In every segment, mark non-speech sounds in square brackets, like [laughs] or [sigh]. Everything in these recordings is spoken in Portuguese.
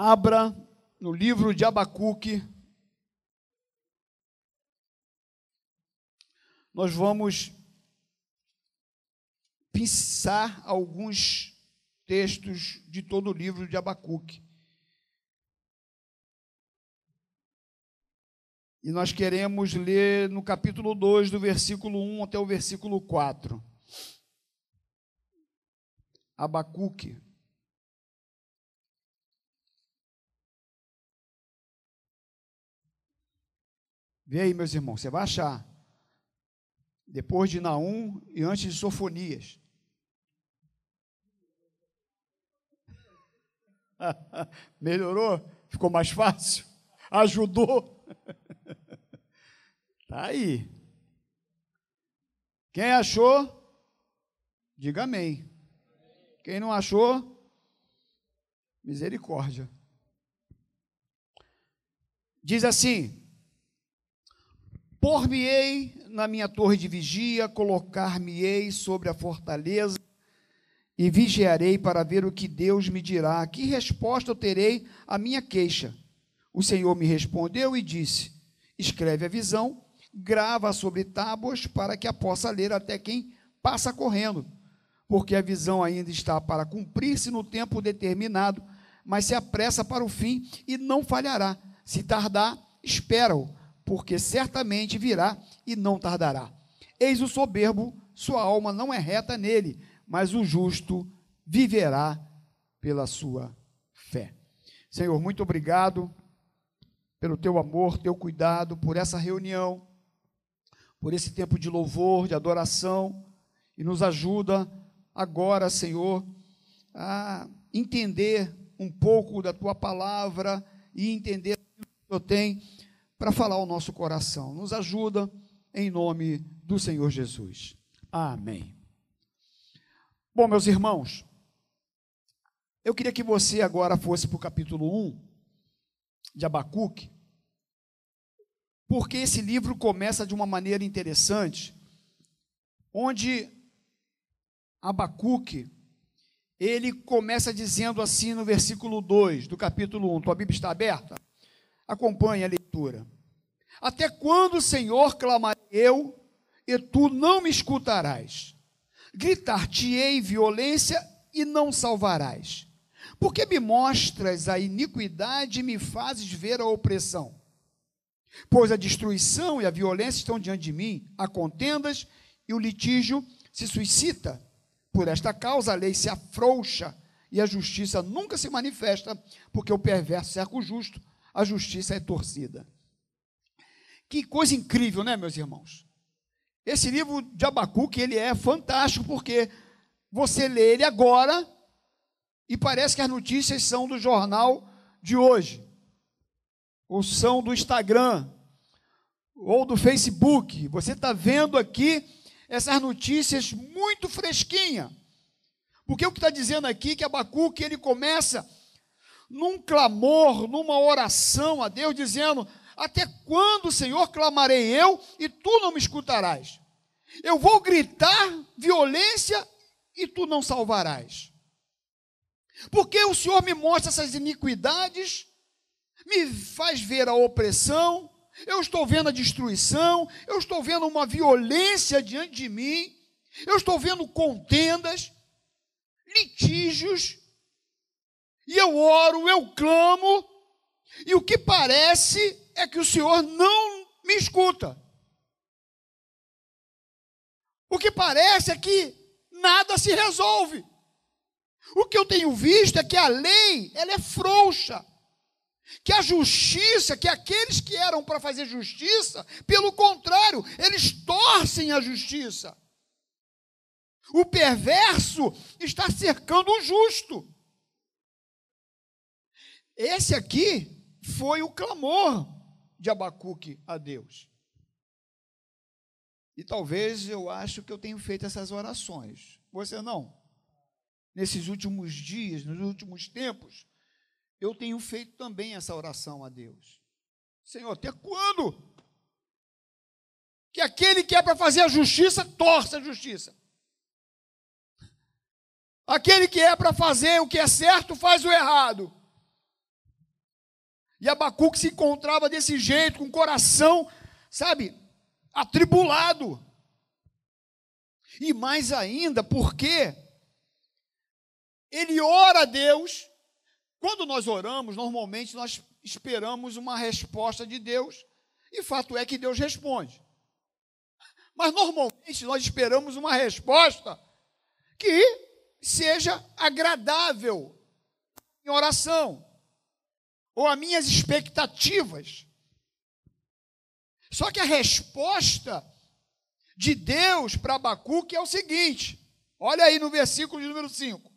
Abra no livro de Abacuque. Nós vamos pensar alguns textos de todo o livro de Abacuque. E nós queremos ler no capítulo 2, do versículo 1 até o versículo 4. Abacuque. Vê aí, meus irmãos, você vai achar. Depois de Naum e antes de Sofonias. [laughs] Melhorou? Ficou mais fácil? Ajudou? [laughs] Tá aí. Quem achou? Diga amém. Quem não achou? Misericórdia. Diz assim: Por-me-ei na minha torre de vigia, colocar-me-ei sobre a fortaleza e vigiarei para ver o que Deus me dirá. Que resposta eu terei à minha queixa? O Senhor me respondeu e disse: Escreve a visão, grava sobre tábuas para que a possa ler até quem passa correndo, porque a visão ainda está para cumprir-se no tempo determinado, mas se apressa para o fim e não falhará. Se tardar, espera-o porque certamente virá e não tardará. Eis o soberbo, sua alma não é reta nele, mas o justo viverá pela sua fé. Senhor, muito obrigado pelo teu amor, teu cuidado, por essa reunião, por esse tempo de louvor, de adoração, e nos ajuda agora, Senhor, a entender um pouco da tua palavra e entender o que eu tenho para falar ao nosso coração. Nos ajuda em nome do Senhor Jesus. Amém. Bom, meus irmãos, eu queria que você agora fosse para o capítulo 1 de Abacuque, porque esse livro começa de uma maneira interessante, onde Abacuque, ele começa dizendo assim no versículo 2 do capítulo 1. Tua Bíblia está aberta? Acompanhe a leitura. Até quando, Senhor, clamarei eu, e tu não me escutarás? Gritar-te-ei violência e não salvarás. Porque me mostras a iniquidade e me fazes ver a opressão? Pois a destruição e a violência estão diante de mim, há contendas e o litígio se suscita. Por esta causa a lei se afrouxa e a justiça nunca se manifesta, porque o perverso cerca o justo a justiça é torcida. Que coisa incrível, né, meus irmãos? Esse livro de Abacuque, ele é fantástico, porque você lê ele agora e parece que as notícias são do jornal de hoje, ou são do Instagram, ou do Facebook. Você está vendo aqui essas notícias muito fresquinha. Porque o que está dizendo aqui que Abacuque ele começa num clamor, numa oração a Deus, dizendo: Até quando, Senhor, clamarei eu e tu não me escutarás? Eu vou gritar violência e tu não salvarás. Porque o Senhor me mostra essas iniquidades, me faz ver a opressão, eu estou vendo a destruição, eu estou vendo uma violência diante de mim, eu estou vendo contendas, litígios, e eu oro, eu clamo, e o que parece é que o Senhor não me escuta. O que parece é que nada se resolve. O que eu tenho visto é que a lei, ela é frouxa. Que a justiça, que aqueles que eram para fazer justiça, pelo contrário, eles torcem a justiça. O perverso está cercando o justo. Esse aqui foi o clamor de Abacuque a Deus. E talvez eu acho que eu tenho feito essas orações. Você não? Nesses últimos dias, nos últimos tempos, eu tenho feito também essa oração a Deus. Senhor, até quando? Que aquele que é para fazer a justiça, torça a justiça. Aquele que é para fazer o que é certo, faz o errado. E Abacuque se encontrava desse jeito, com o coração, sabe, atribulado. E mais ainda, porque ele ora a Deus. Quando nós oramos, normalmente nós esperamos uma resposta de Deus, e fato é que Deus responde. Mas normalmente nós esperamos uma resposta que seja agradável em oração, ou a minhas expectativas. Só que a resposta de Deus para Abacuque é o seguinte: olha aí no versículo de número 5.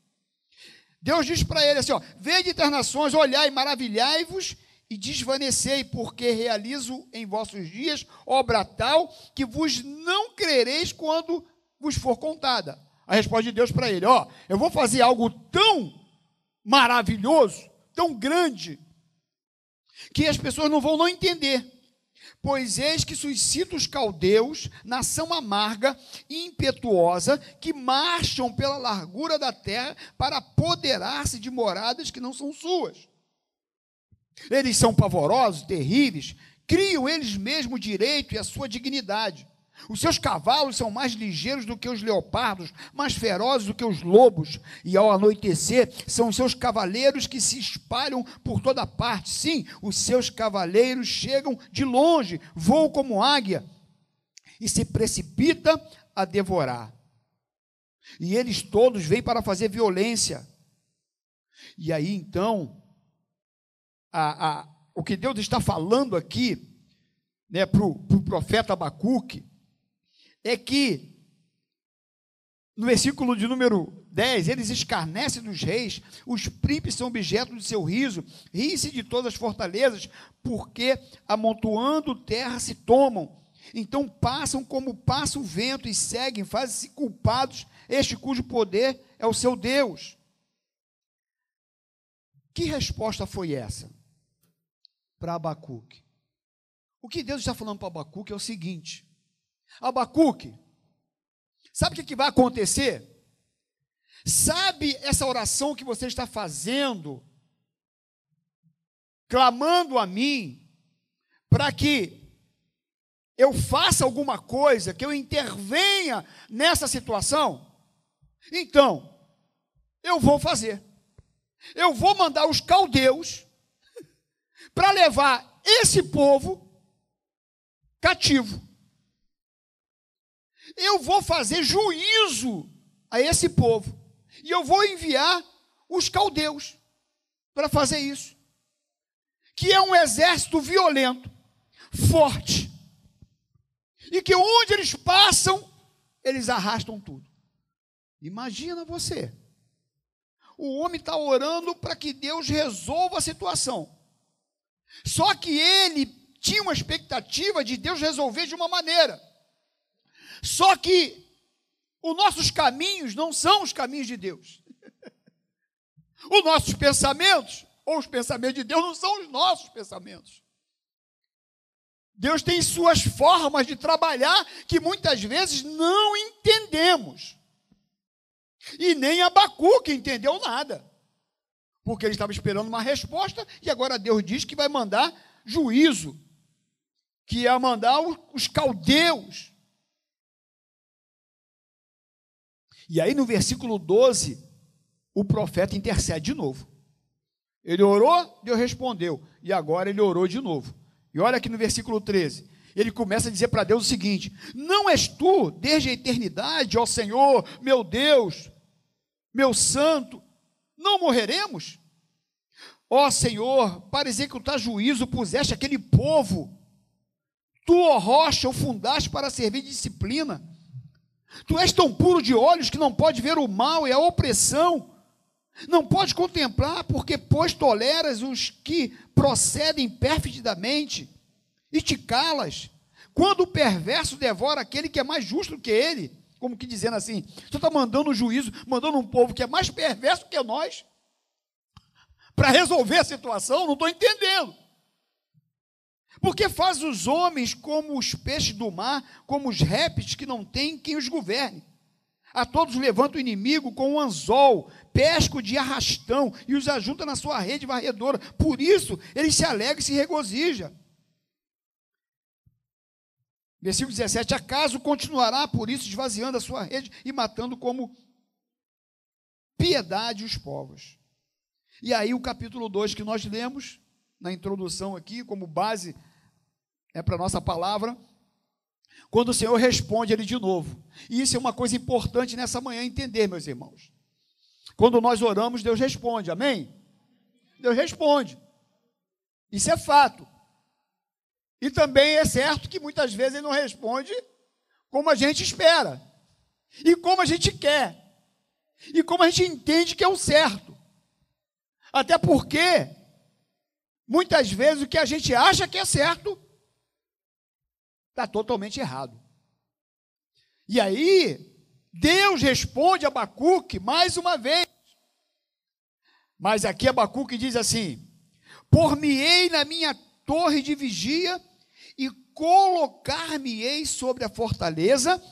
Deus diz para ele assim: ó, Vede internações, olhai, maravilhai-vos e desvanecei, porque realizo em vossos dias obra tal que vos não crereis quando vos for contada. A resposta de Deus para ele: Ó, eu vou fazer algo tão maravilhoso, tão grande, que as pessoas não vão não entender. Pois eis que suscita os caldeus, nação amarga e impetuosa, que marcham pela largura da terra para apoderar-se de moradas que não são suas. Eles são pavorosos, terríveis, criam eles mesmos o direito e a sua dignidade. Os seus cavalos são mais ligeiros do que os leopardos, mais ferozes do que os lobos, e ao anoitecer são os seus cavaleiros que se espalham por toda parte. Sim, os seus cavaleiros chegam de longe, voam como águia e se precipita a devorar. E eles todos vêm para fazer violência. E aí então a, a, o que Deus está falando aqui né, para o pro profeta Abacuque é que no versículo de número 10, eles escarnecem dos reis, os príncipes são objeto de seu riso, riem-se de todas as fortalezas, porque amontoando terra se tomam. Então passam como passa o vento e seguem, fazem-se culpados, este cujo poder é o seu Deus. Que resposta foi essa? para Abacuque. O que Deus está falando para Abacuque é o seguinte: Abacuque, sabe o que, que vai acontecer? Sabe essa oração que você está fazendo, clamando a mim, para que eu faça alguma coisa, que eu intervenha nessa situação? Então, eu vou fazer. Eu vou mandar os caldeus [laughs] para levar esse povo cativo. Eu vou fazer juízo a esse povo. E eu vou enviar os caldeus para fazer isso. Que é um exército violento, forte. E que onde eles passam, eles arrastam tudo. Imagina você. O homem está orando para que Deus resolva a situação. Só que ele tinha uma expectativa de Deus resolver de uma maneira. Só que os nossos caminhos não são os caminhos de Deus. [laughs] os nossos pensamentos, ou os pensamentos de Deus, não são os nossos pensamentos. Deus tem suas formas de trabalhar que muitas vezes não entendemos. E nem Abacuque entendeu nada porque ele estava esperando uma resposta e agora Deus diz que vai mandar juízo, que ia mandar os caldeus. E aí no versículo 12, o profeta intercede de novo. Ele orou, Deus respondeu, e agora ele orou de novo. E olha aqui no versículo 13, ele começa a dizer para Deus o seguinte: Não és tu, desde a eternidade, ó Senhor, meu Deus, meu santo, não morreremos? Ó Senhor, para executar juízo puseste aquele povo, tu, ó rocha, o fundaste para servir de disciplina. Tu és tão puro de olhos que não pode ver o mal e a opressão, não pode contemplar, porque pois toleras os que procedem perfidamente e te calas. Quando o perverso devora aquele que é mais justo que ele, como que dizendo assim, você está mandando um juízo, mandando um povo que é mais perverso que nós, para resolver a situação, não estou entendendo. Porque faz os homens como os peixes do mar, como os répteis que não têm quem os governe. A todos levanta o inimigo com um anzol, pesco de arrastão e os ajunta na sua rede varredora. Por isso, ele se alegra e se regozija. Versículo 17: Acaso continuará por isso esvaziando a sua rede e matando como piedade os povos. E aí, o capítulo 2 que nós lemos, na introdução aqui, como base é para a nossa palavra, quando o Senhor responde ele de novo. E isso é uma coisa importante nessa manhã entender, meus irmãos. Quando nós oramos, Deus responde, amém? Deus responde. Isso é fato. E também é certo que muitas vezes ele não responde como a gente espera, e como a gente quer, e como a gente entende que é o certo. Até porque, muitas vezes, o que a gente acha que é certo está totalmente errado. E aí, Deus responde a Abacuque mais uma vez. Mas aqui Abacuque diz assim: Por-me-ei na minha torre de vigia e colocar-me-ei sobre a fortaleza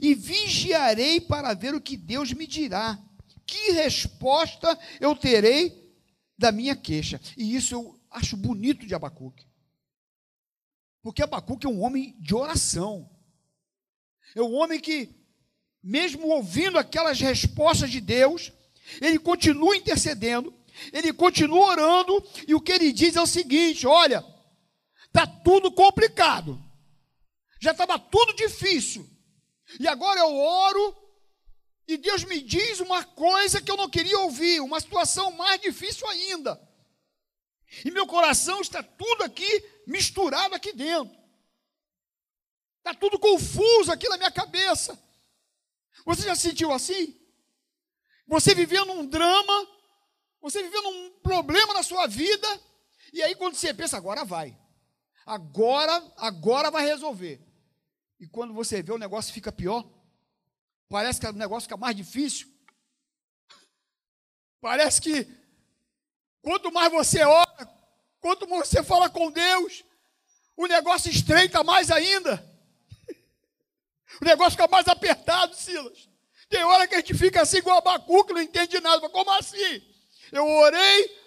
e vigiarei para ver o que Deus me dirá. Que resposta eu terei da minha queixa? E isso eu acho bonito de Abacuque. Porque Abacuque é um homem de oração. É um homem que, mesmo ouvindo aquelas respostas de Deus, ele continua intercedendo, ele continua orando, e o que ele diz é o seguinte: olha, Está tudo complicado. Já estava tudo difícil. E agora eu oro e Deus me diz uma coisa que eu não queria ouvir, uma situação mais difícil ainda. E meu coração está tudo aqui misturado aqui dentro. Está tudo confuso aqui na minha cabeça. Você já sentiu assim? Você vivendo um drama, você vivendo um problema na sua vida, e aí quando você pensa, agora vai. Agora, agora vai resolver. E quando você vê o negócio fica pior, parece que o negócio fica mais difícil. Parece que quanto mais você ora, quanto mais você fala com Deus, o negócio estreita mais ainda. [laughs] O negócio fica mais apertado, Silas. Tem hora que a gente fica assim igual Abacu, que não entende nada. Como assim? Eu orei,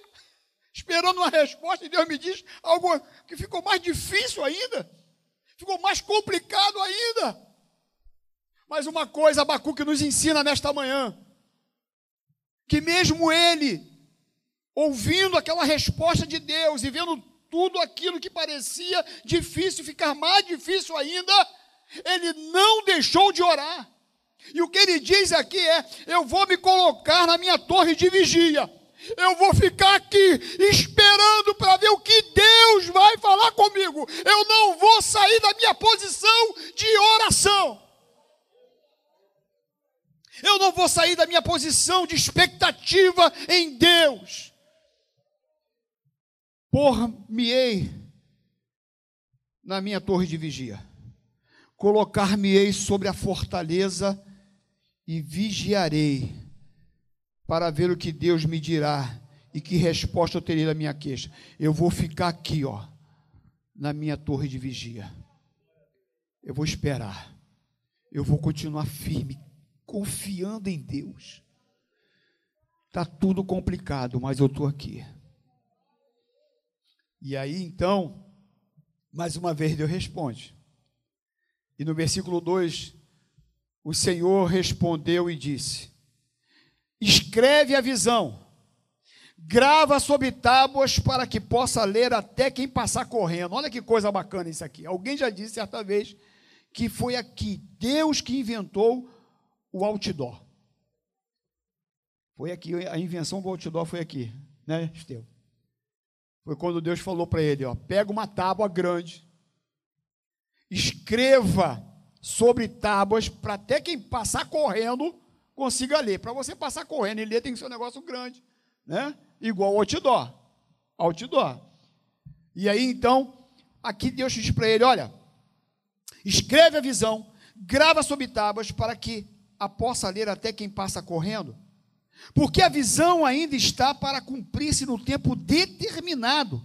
esperando uma resposta, e Deus me diz algo que ficou mais difícil ainda, ficou mais complicado ainda. Mas uma coisa Abacuque nos ensina nesta manhã, que mesmo ele, ouvindo aquela resposta de Deus e vendo tudo aquilo que parecia difícil ficar mais difícil ainda, ele não deixou de orar. E o que ele diz aqui é: Eu vou me colocar na minha torre de vigia eu vou ficar aqui esperando para ver o que Deus vai falar comigo. Eu não vou sair da minha posição de oração. Eu não vou sair da minha posição de expectativa em Deus. Por-me-ei na minha torre de vigia, colocar-me-ei sobre a fortaleza e vigiarei para ver o que Deus me dirá e que resposta eu terei da minha queixa. Eu vou ficar aqui, ó, na minha torre de vigia. Eu vou esperar. Eu vou continuar firme, confiando em Deus. Tá tudo complicado, mas eu estou aqui. E aí então, mais uma vez Deus responde. E no versículo 2, o Senhor respondeu e disse: escreve a visão, grava sobre tábuas para que possa ler até quem passar correndo. Olha que coisa bacana isso aqui. Alguém já disse certa vez que foi aqui Deus que inventou o outdoor. Foi aqui, a invenção do outdoor foi aqui, né, Esteu? Foi quando Deus falou para ele, ó, pega uma tábua grande, escreva sobre tábuas para até quem passar correndo consiga ler. Para você passar correndo e ler, tem que ser um negócio grande, né? Igual outdoor. Outdoor. E aí, então, aqui Deus diz para ele: olha, escreve a visão, grava sobre tábuas para que a possa ler até quem passa correndo. Porque a visão ainda está para cumprir-se no tempo determinado.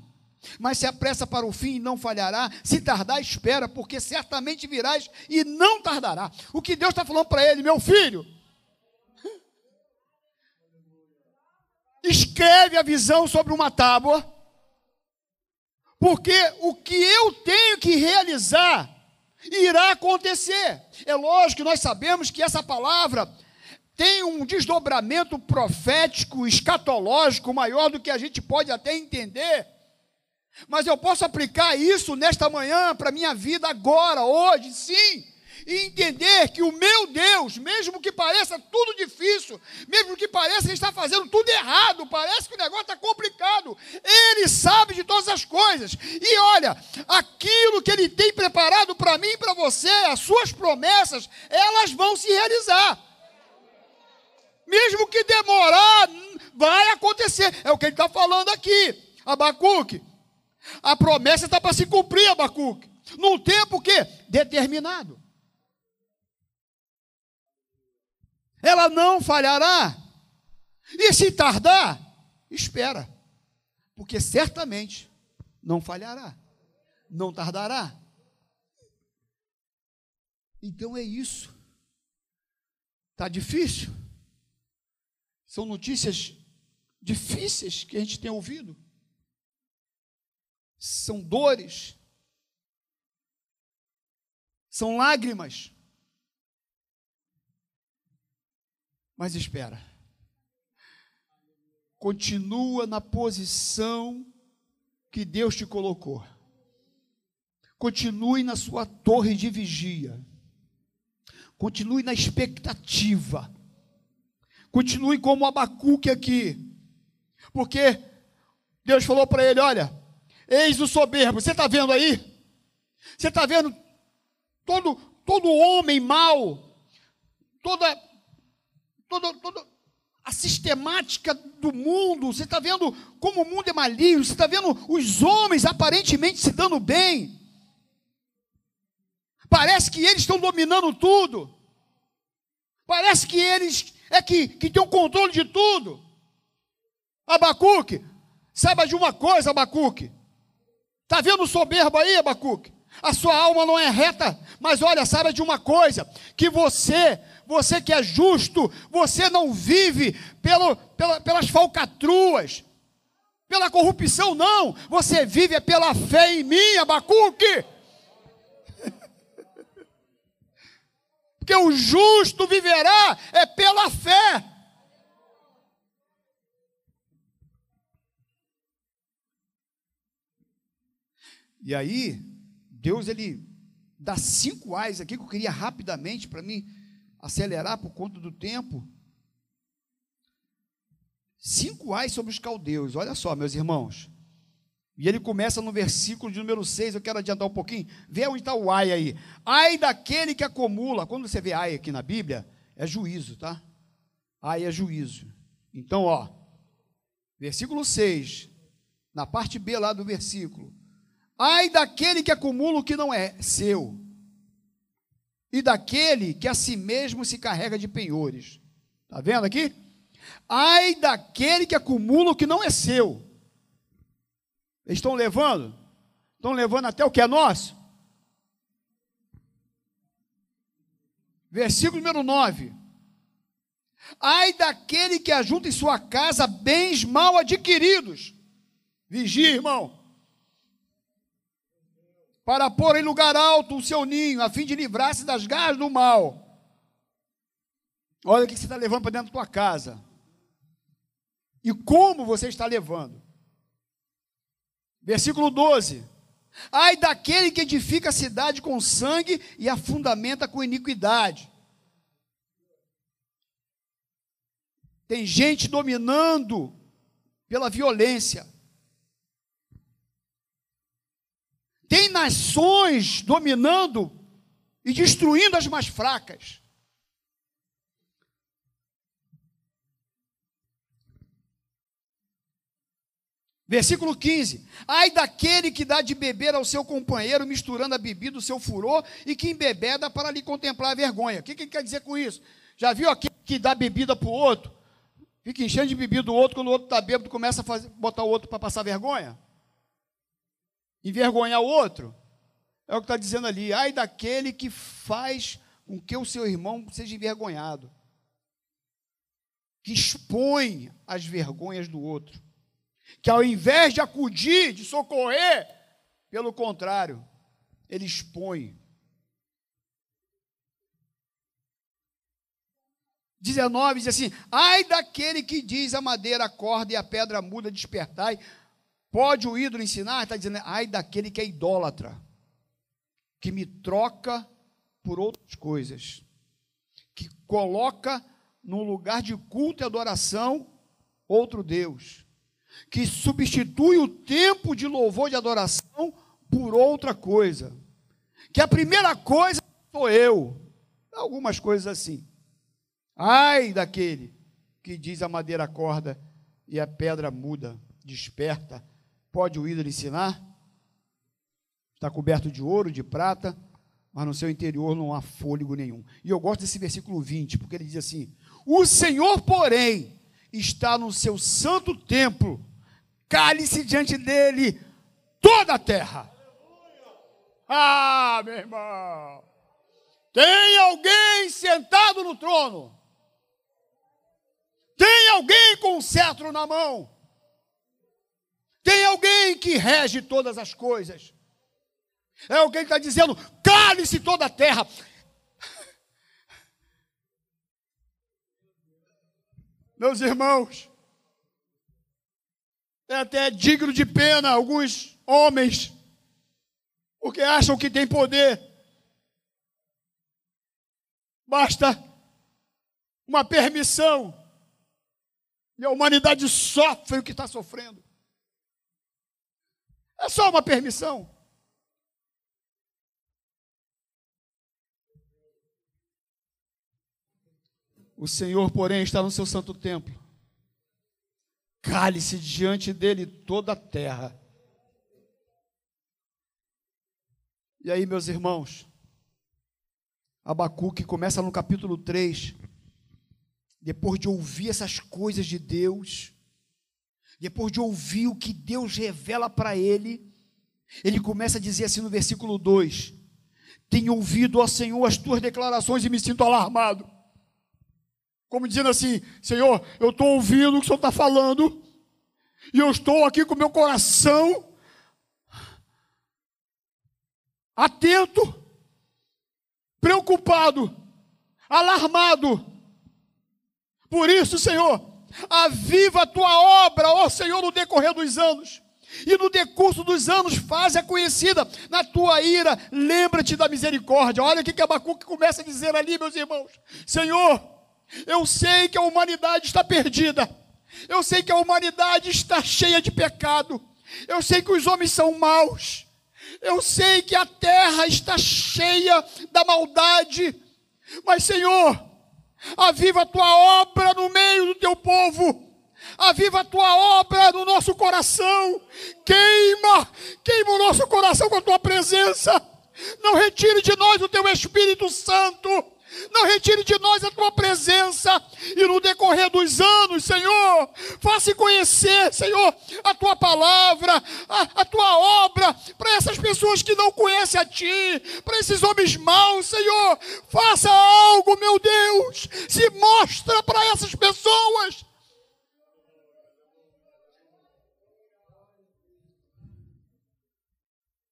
Mas se apressa para o fim e não falhará, se tardar, espera, porque certamente virás e não tardará. O que Deus está falando para ele, meu filho, escreve a visão sobre uma tábua, porque o que eu tenho que realizar irá acontecer. É lógico que nós sabemos que essa palavra tem um desdobramento profético, escatológico maior do que a gente pode até entender. Mas eu posso aplicar isso nesta manhã para a minha vida agora, hoje, sim e entender que o meu Deus, mesmo que pareça tudo difícil, mesmo que pareça que está fazendo tudo errado, parece que o negócio está complicado, Ele sabe de todas as coisas. E olha, aquilo que Ele tem preparado para mim e para você, as suas promessas, elas vão se realizar. Mesmo que demorar, vai acontecer. É o que ele está falando aqui, Abacuque. A promessa está para se cumprir, Abacuque. Num tempo que determinado. ela não falhará. E se tardar, espera, porque certamente não falhará, não tardará. Então é isso. Está difícil? São notícias difíceis que a gente tem ouvido. São dores. São lágrimas. Mas espera. Continua na posição que Deus te colocou. Continue na sua torre de vigia. Continue na expectativa. Continue como Abacuque aqui. Porque Deus falou para ele: Olha, eis o soberbo. Você está vendo aí? Você está vendo todo, todo homem mau, toda toda, toda a sistemática do mundo, você está vendo como o mundo é maligno, você está vendo os homens aparentemente se dando bem. Parece que eles estão dominando tudo. Parece que eles é que, que têm o controle de tudo. Abacuque, saiba de uma coisa, Abacuque. Está vendo o soberbo aí, Abacuque? A sua alma não é reta, mas olha, saiba de uma coisa: que você você que é justo, você não vive pelo, pela, pelas falcatruas, pela corrupção, não. Você vive é pela fé em mim, Abacuque. Porque o justo viverá é pela fé. E aí, Deus ele dá cinco ais aqui que eu queria rapidamente para mim acelerar por conta do tempo. Cinco ais sobre os caldeus, olha só, meus irmãos. E ele começa no versículo de número 6, eu quero adiantar um pouquinho. Vê onde está o ai aí. Ai daquele que acumula. Quando você vê ai aqui na Bíblia, é juízo, tá? Ai é juízo. Então, ó, versículo 6, na parte B lá do versículo. Ai daquele que acumula o que não é seu e daquele que a si mesmo se carrega de penhores. Está vendo aqui? Ai daquele que acumula o que não é seu. Eles estão levando? Estão levando até o que é nosso? Versículo número 9. Ai daquele que ajunta em sua casa bens mal adquiridos. Vigia, irmão para pôr em lugar alto o seu ninho, a fim de livrar-se das garras do mal. Olha o que você está levando para dentro da tua casa. E como você está levando. Versículo 12. Ai daquele que edifica a cidade com sangue e a fundamenta com iniquidade. Tem gente dominando pela violência. Tem nações dominando e destruindo as mais fracas. Versículo 15: Ai daquele que dá de beber ao seu companheiro, misturando a bebida do seu furor, e que embebeda para lhe contemplar a vergonha. O que, que ele quer dizer com isso? Já viu aquele que dá bebida para o outro? Fica enchendo de bebida do outro, quando o outro está bêbado, começa a fazer, botar o outro para passar vergonha? envergonhar o outro. É o que está dizendo ali. Ai daquele que faz com que o seu irmão seja envergonhado. que expõe as vergonhas do outro, que ao invés de acudir, de socorrer, pelo contrário, ele expõe. 19 diz assim: Ai daquele que diz a madeira acorda e a pedra muda, despertai. Pode o ídolo ensinar? Está dizendo, ai daquele que é idólatra, que me troca por outras coisas, que coloca no lugar de culto e adoração outro Deus, que substitui o tempo de louvor e adoração por outra coisa, que a primeira coisa sou eu, algumas coisas assim. Ai daquele que diz a madeira acorda e a pedra muda, desperta. Pode o ídolo ensinar? Está coberto de ouro, de prata, mas no seu interior não há fôlego nenhum. E eu gosto desse versículo 20, porque ele diz assim: O Senhor, porém, está no seu santo templo, cale-se diante dele toda a terra. Ah, meu irmão, tem alguém sentado no trono, tem alguém com um cetro na mão, tem alguém que rege todas as coisas. É alguém que está dizendo: cale-se toda a terra. Meus irmãos, é até digno de pena alguns homens, porque acham que tem poder. Basta uma permissão e a humanidade sofre o que está sofrendo. É só uma permissão. O Senhor, porém, está no seu santo templo. Cale-se diante dele toda a terra. E aí, meus irmãos, Abacuque começa no capítulo 3, depois de ouvir essas coisas de Deus, depois de ouvir o que Deus revela para ele, ele começa a dizer assim no versículo 2: Tenho ouvido, ó Senhor, as tuas declarações e me sinto alarmado. Como dizendo assim: Senhor, eu estou ouvindo o que o Senhor está falando, e eu estou aqui com meu coração atento, preocupado, alarmado. Por isso, Senhor, aviva a tua obra, ó Senhor, no decorrer dos anos. E no decurso dos anos, faz-a conhecida na tua ira, lembra-te da misericórdia. Olha o que Abacuque começa a dizer ali, meus irmãos: Senhor, eu sei que a humanidade está perdida. Eu sei que a humanidade está cheia de pecado. Eu sei que os homens são maus. Eu sei que a terra está cheia da maldade. Mas, Senhor, aviva a tua obra no meio do teu povo. Aviva a tua obra no nosso coração. Queima, queima o nosso coração com a tua presença. Não retire de nós o teu Espírito Santo. Não retire de nós a tua presença. E no decorrer dos anos, Senhor, faça conhecer, Senhor, a tua palavra, a, a tua obra, para essas pessoas que não conhecem a ti, para esses homens maus, Senhor. Faça algo, meu Deus. Se mostra para essas pessoas.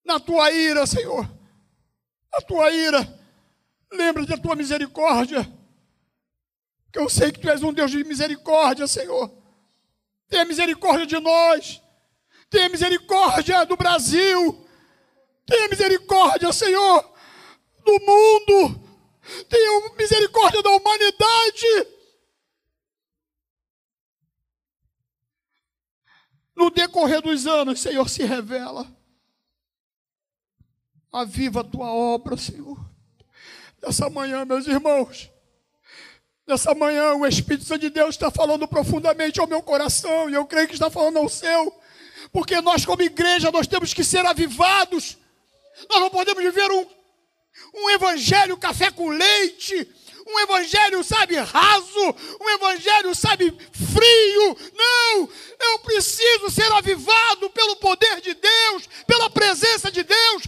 Na tua ira, Senhor. A tua ira Lembra da tua misericórdia. Que eu sei que tu és um Deus de misericórdia, Senhor. Tenha misericórdia de nós. Tenha misericórdia do Brasil. Tenha misericórdia, Senhor, do mundo. Tenha misericórdia da humanidade. No decorrer dos anos, Senhor, se revela. Aviva a tua obra, Senhor. Nessa manhã, meus irmãos, nessa manhã o Espírito Santo de Deus está falando profundamente ao meu coração e eu creio que está falando ao seu, porque nós, como igreja, nós temos que ser avivados. Nós não podemos viver um, um evangelho café com leite, um evangelho, sabe, raso, um evangelho, sabe, frio. Não, eu preciso ser avivado pelo poder de Deus, pela presença de Deus,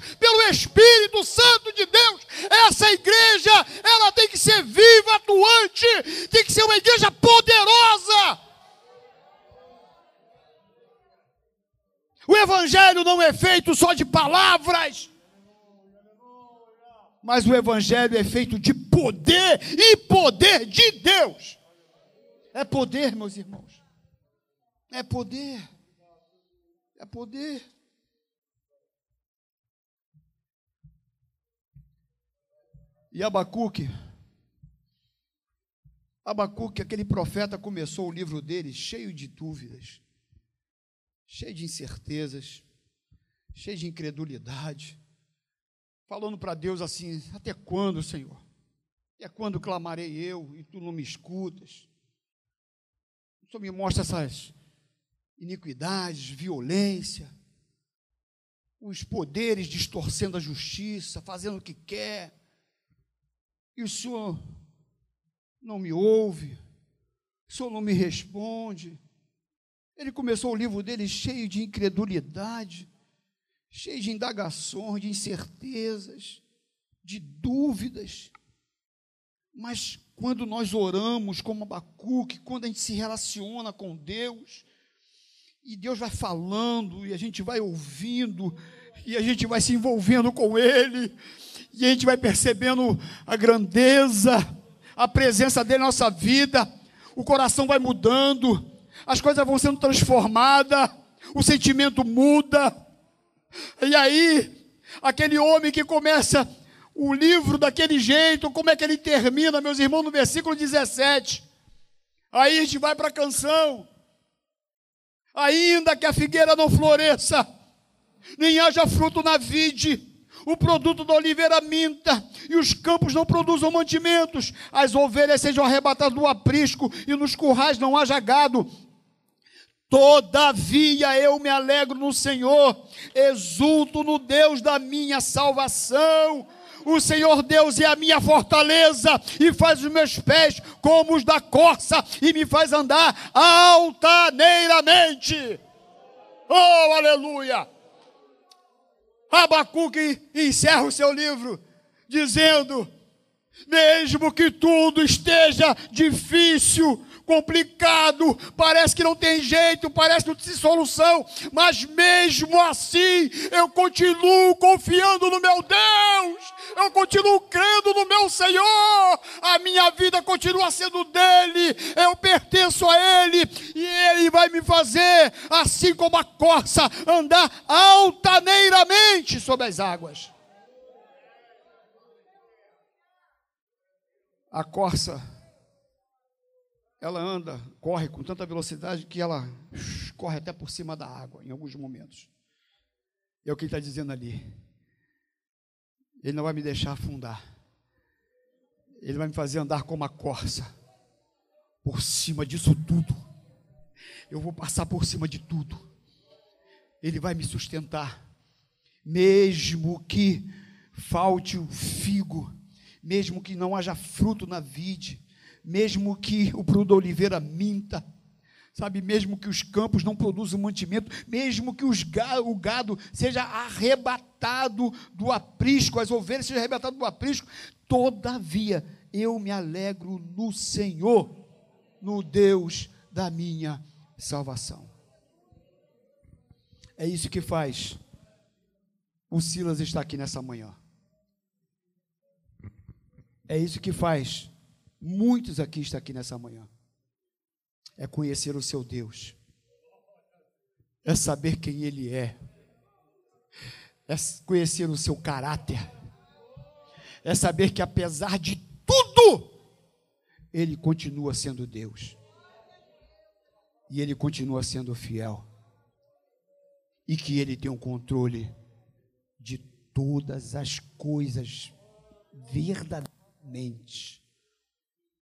não é feito só de palavras, mas o Evangelho é feito de poder e poder de Deus. É poder, meus irmãos. É poder. É poder. E Abacuque, Abacuque, aquele profeta, começou o livro dele cheio de dúvidas, cheio de incertezas, cheio de incredulidade, falando para Deus assim: Até quando, Senhor? Até quando clamarei eu e tu não me escutas? O Senhor me mostra essas iniquidades, violência, os poderes distorcendo a justiça, fazendo o que quer, e o Senhor não me ouve, o Senhor não me responde. Ele começou o livro dele cheio de incredulidade, cheio de indagações, de incertezas, de dúvidas. Mas quando nós oramos como Abacuque, quando a gente se relaciona com Deus, e Deus vai falando, e a gente vai ouvindo, e a gente vai se envolvendo com Ele, e a gente vai percebendo a grandeza, a presença dele na nossa vida, o coração vai mudando, as coisas vão sendo transformadas, o sentimento muda, e aí, aquele homem que começa o livro daquele jeito, como é que ele termina, meus irmãos, no versículo 17. Aí a gente vai para a canção. Ainda que a figueira não floresça, nem haja fruto na vide, o produto da oliveira minta, e os campos não produzam mantimentos, as ovelhas sejam arrebatadas do aprisco, e nos currais não haja gado. Todavia eu me alegro no Senhor, exulto no Deus da minha salvação. O Senhor Deus é a minha fortaleza e faz os meus pés como os da corça e me faz andar altaneiramente. Oh, aleluia! Abacuque encerra o seu livro dizendo: mesmo que tudo esteja difícil, complicado, parece que não tem jeito, parece que não tem solução, mas mesmo assim eu continuo confiando no meu Deus, eu continuo crendo no meu Senhor, a minha vida continua sendo dele, eu pertenço a ele e ele vai me fazer, assim como a corça, andar altaneiramente sobre as águas. A corça ela anda, corre com tanta velocidade que ela corre até por cima da água em alguns momentos. É o que ele está dizendo ali. Ele não vai me deixar afundar. Ele vai me fazer andar como a corça, por cima disso tudo. Eu vou passar por cima de tudo. Ele vai me sustentar, mesmo que falte o figo, mesmo que não haja fruto na vide, mesmo que o prudo oliveira minta, sabe, mesmo que os campos não produzam mantimento, mesmo que o gado seja arrebatado do aprisco, as ovelhas sejam arrebatadas do aprisco, todavia eu me alegro no Senhor, no Deus da minha salvação. É isso que faz o Silas estar aqui nessa manhã. É isso que faz Muitos aqui estão aqui nessa manhã. É conhecer o seu Deus. É saber quem Ele é. É conhecer o seu caráter. É saber que apesar de tudo, Ele continua sendo Deus. E Ele continua sendo fiel. E que Ele tem o um controle de todas as coisas verdadeiramente